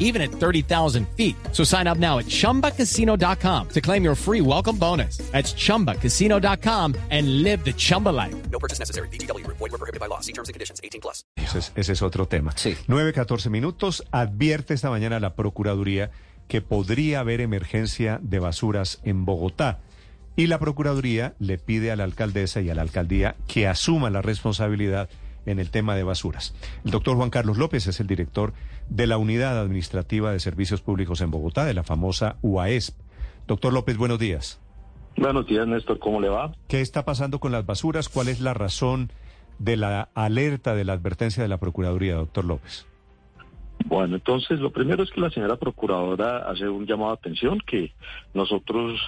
even at 30,000 feet. So sign up now at chumbacasino.com to claim your free welcome bonus. That's chumbacasino.com and live the Chumba life. No purchase necessary. BGW. Void were prohibited by law. See terms and conditions. 18 plus. Ese es, ese es otro tema. Sí. 9, 14 minutos. Advierte esta mañana la Procuraduría que podría haber emergencia de basuras en Bogotá. Y la Procuraduría le pide a la alcaldesa y a la alcaldía que asuma la responsabilidad en el tema de basuras. El doctor Juan Carlos López es el director de la Unidad Administrativa de Servicios Públicos en Bogotá, de la famosa UAESP. Doctor López, buenos días. Buenos días, Néstor. ¿Cómo le va? ¿Qué está pasando con las basuras? ¿Cuál es la razón de la alerta, de la advertencia de la Procuraduría, doctor López? Bueno, entonces lo primero es que la señora procuradora hace un llamado de atención que nosotros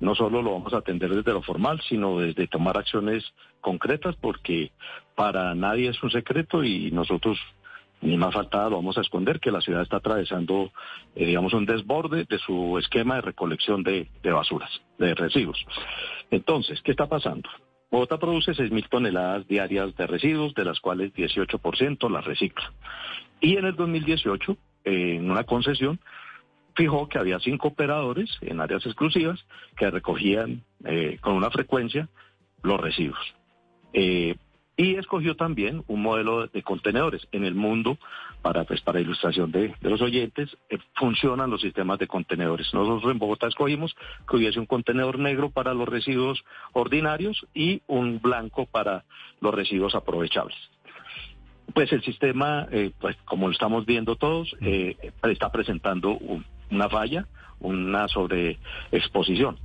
no solo lo vamos a atender desde lo formal, sino desde tomar acciones concretas, porque para nadie es un secreto y nosotros ni más faltada lo vamos a esconder, que la ciudad está atravesando, eh, digamos, un desborde de su esquema de recolección de, de basuras, de residuos. Entonces, ¿qué está pasando? Bogotá produce 6.000 toneladas diarias de residuos, de las cuales 18% las recicla. Y en el 2018, eh, en una concesión, fijó que había cinco operadores en áreas exclusivas que recogían eh, con una frecuencia los residuos. Eh, y escogió también un modelo de contenedores. En el mundo, para, pues, para ilustración de, de los oyentes, eh, funcionan los sistemas de contenedores. Nosotros en Bogotá escogimos que hubiese un contenedor negro para los residuos ordinarios y un blanco para los residuos aprovechables. Pues el sistema, eh, pues como lo estamos viendo todos, eh, está presentando un- una falla, una sobreexposición.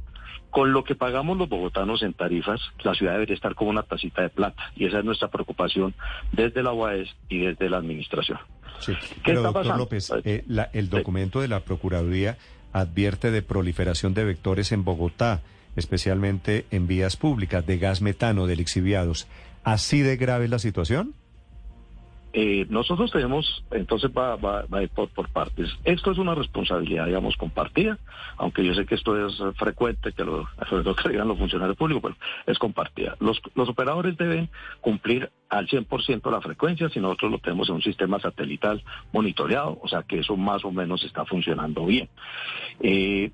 Con lo que pagamos los bogotanos en tarifas, la ciudad debería estar como una tacita de plata. Y esa es nuestra preocupación desde la UAES y desde la administración. Sí. ¿Qué Pero, está doctor pasando? López, eh, la- el documento de la Procuraduría advierte de proliferación de vectores en Bogotá, especialmente en vías públicas, de gas metano, de lixiviados. ¿Así de grave es la situación? Eh, nosotros tenemos, entonces va, va, va a ir por, partes. Esto es una responsabilidad, digamos, compartida, aunque yo sé que esto es frecuente, que lo, sobre todo digan los funcionarios públicos, pero es compartida. Los, operadores deben cumplir al 100% la frecuencia, si nosotros lo tenemos en un sistema satelital monitoreado, o sea que eso más o menos está funcionando bien. Eh,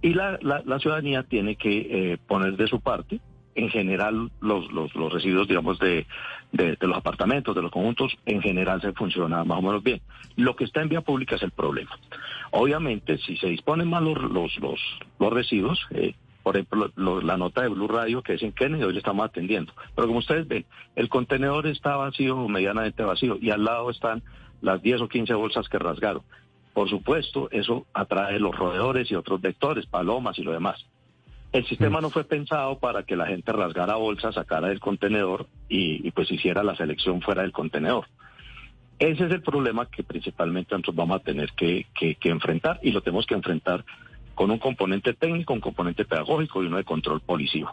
y la ciudadanía tiene que eh, poner de su parte. En general, los, los, los residuos, digamos, de, de, los apartamentos, de los conjuntos, en general se funciona más o menos bien. Lo que está en vía pública es el problema. Obviamente, si se disponen mal los, los, los, los residuos, eh, por ejemplo, lo- la nota de Blue Radio que es en Kennedy, hoy le estamos atendiendo. Pero como ustedes ven, el contenedor está vacío medianamente vacío y al lado están las 10 o 15 bolsas que rasgaron. Por supuesto, eso atrae los roedores y otros vectores, palomas y lo demás. El sistema no fue pensado para que la gente rasgara bolsas, sacara del contenedor y, y pues hiciera la selección fuera del contenedor. Ese es el problema que principalmente nosotros vamos a tener que, que- que enfrentar y lo tenemos que enfrentar con un componente técnico, un componente pedagógico y uno de control policivo.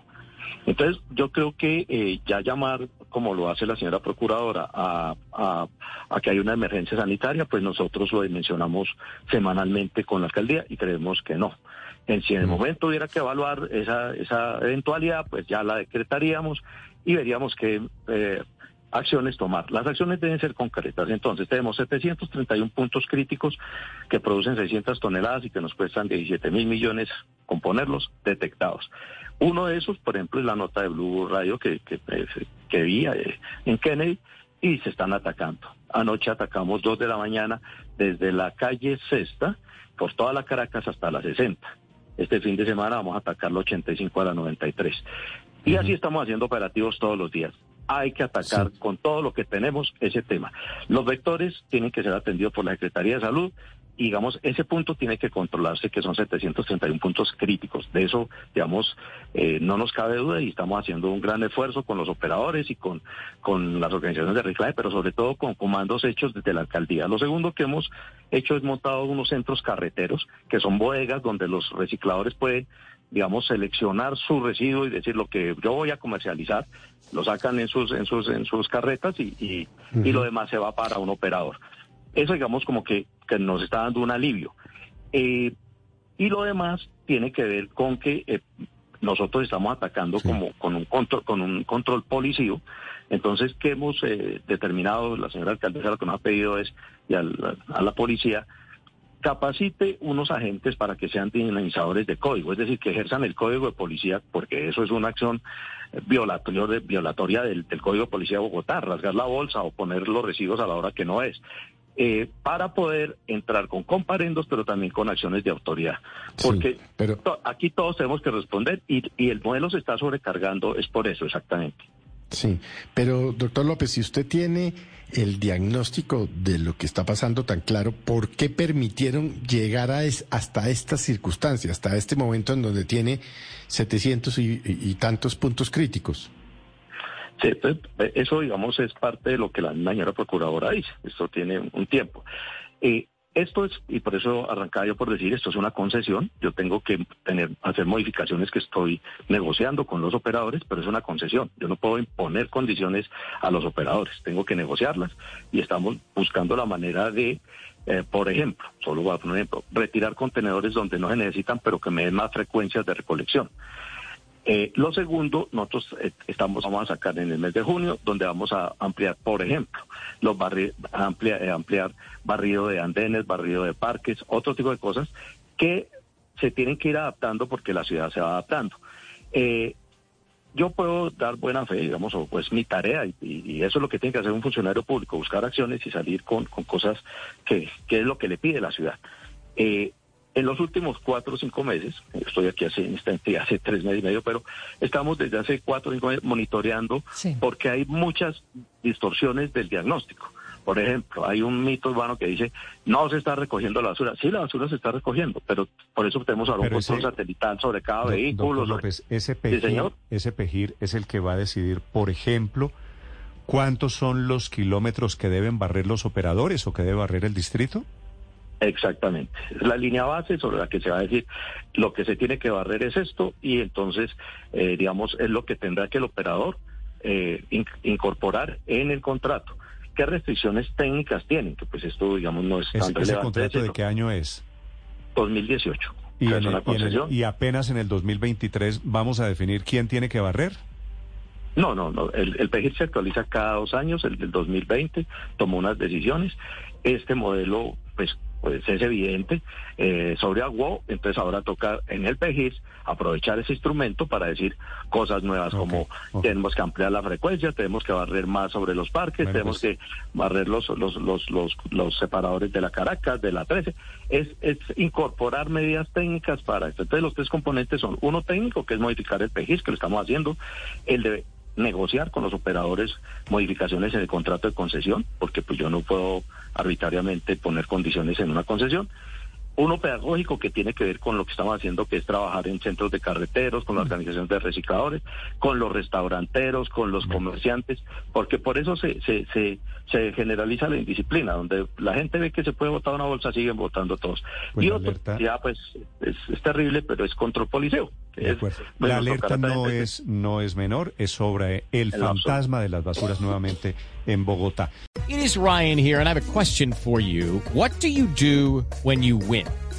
Entonces, yo creo que eh, ya llamar, como lo hace la señora procuradora, a, a- a que hay una emergencia sanitaria, pues nosotros lo dimensionamos semanalmente con la alcaldía y creemos que no. En, si en el momento hubiera que evaluar esa, esa eventualidad, pues ya la decretaríamos y veríamos qué eh, acciones tomar. Las acciones deben ser concretas. Entonces, tenemos 731 puntos críticos que producen 600 toneladas y que nos cuestan 17 mil millones componerlos detectados. Uno de esos, por ejemplo, es la nota de Blue Radio que, que, que vi eh, en Kennedy y se están atacando. Anoche atacamos dos de la mañana desde la calle Sexta por toda la Caracas hasta la 60. Este fin de semana vamos a atacar la 85 a la 93. Y así estamos haciendo operativos todos los días. Hay que atacar Sí. con todo lo que tenemos ese tema. Los vectores tienen que ser atendidos por la Secretaría de Salud y, digamos, ese punto tiene que controlarse, que son 731 puntos críticos. De eso, digamos, eh, no nos cabe duda y estamos haciendo un gran esfuerzo con los operadores y con, con las organizaciones de reciclaje, pero sobre todo con comandos hechos desde la alcaldía. Lo segundo que hemos hecho es montado unos centros carreteros, que son bodegas donde los recicladores pueden digamos, seleccionar su residuo y decir lo que yo voy a comercializar, lo sacan en sus, en sus, en sus carretas y, y, y lo demás se va para un operador. Eso, digamos, como que, que nos está dando un alivio. Eh, y lo demás tiene que ver con que eh, nosotros estamos atacando como con un control, con un control policío. Entonces, ¿qué hemos eh, determinado? La señora alcaldesa lo que nos ha pedido es y a la policía capacite unos agentes para que sean dinamizadores de código, es decir, que ejerzan el código de policía, porque eso es una acción eh, violatoria, violatoria del, del código de policía de Bogotá, rasgar la bolsa o poner los residuos a la hora que no es, eh, para poder entrar con comparendos, pero también con acciones de autoridad. Sí, Porque pero- to- aquí todos tenemos que responder y, y el modelo se está sobrecargando, es por eso exactamente. Sí, pero doctor López, si usted tiene el diagnóstico de lo que está pasando tan claro, ¿por qué permitieron llegar a es- hasta estas circunstancias, hasta este momento en donde tiene 700 y, y- y tantos puntos críticos? Eso, digamos, es parte de lo que la señora procuradora dice. Esto tiene un tiempo. Eh, esto es, y por eso arrancaba yo por decir, esto es una concesión. Yo tengo que tener, hacer modificaciones que estoy negociando con los operadores, pero es una concesión. Yo no puedo imponer condiciones a los operadores. Tengo que negociarlas y estamos buscando la manera de, eh, por ejemplo, solo voy a poner un ejemplo, retirar contenedores donde no se necesitan, pero que me den más frecuencias de recolección. Eh, lo segundo, nosotros eh, estamos vamos a sacar en el mes de junio, donde vamos a ampliar, por ejemplo, los barri amplia- eh, ampliar barrido de andenes, barrido de parques, otro tipo de cosas que se tienen que ir adaptando porque la ciudad se va adaptando. Eh, yo puedo dar buena fe, digamos, o pues mi tarea, y, y eso es lo que tiene que hacer un funcionario público, buscar acciones y salir con, con cosas que, que es lo que le pide la ciudad. En los últimos cuatro o cinco meses, estoy aquí hace, en esta entidad hace tres meses y medio, pero estamos desde hace cuatro o cinco meses monitoreando Sí. porque hay muchas distorsiones del diagnóstico. Por ejemplo, hay un mito urbano que dice, no se está recogiendo la basura. Sí, la basura se está recogiendo, pero por eso tenemos ahora un control ese- satelital sobre cada vehículo. López, ese Sí, PEGIR, señor. ese PEGIR es el que va a decidir, por ejemplo, cuántos son los kilómetros que deben barrer los operadores o que debe barrer el distrito. Exactamente. Es la línea base sobre la que se va a decir lo que se tiene que barrer es esto y entonces, eh, digamos, es lo que tendrá que el operador eh, in- incorporar en el contrato. ¿Qué restricciones técnicas tienen? Que pues esto, digamos, no es Ese, tan ese relevante. contrato de qué año es? 2018. Y, en el- y en el- y apenas en el 2023 vamos a definir quién tiene que barrer. No, no, no. El, el PGIR se actualiza cada dos años. El del 2020 tomó unas decisiones. Este modelo, pues, pues es evidente, eh, sobre agua. Entonces ahora toca en el PGIR aprovechar ese instrumento para decir cosas nuevas como tenemos que ampliar la frecuencia, tenemos que barrer más sobre los parques, Bueno, tenemos pues- que barrer los, los, los, los, los separadores de la Caracas, de la 13. Es, es incorporar medidas técnicas para esto. Entonces los tres componentes son uno técnico, que es modificar el PGIS, que lo estamos haciendo, el de negociar con los operadores modificaciones en el contrato de concesión, porque pues yo no puedo arbitrariamente poner condiciones en una concesión. Uno pedagógico que tiene que ver con lo que estamos haciendo, que es trabajar en centros de carreteros, con la organización de recicladores, con los restauranteros, con los comerciantes, porque por eso se, se, se, se generaliza la indisciplina, donde la gente ve que se puede votar una bolsa, siguen votando todos. Pues y otro, ya pues es, es terrible, pero es control policeo. Es- acuerdo. La alerta no es, no es menor, es sobre el El fantasma de las basuras nuevamente en Bogotá. It is Ryan here, and I have a question for you. What do you do when you win?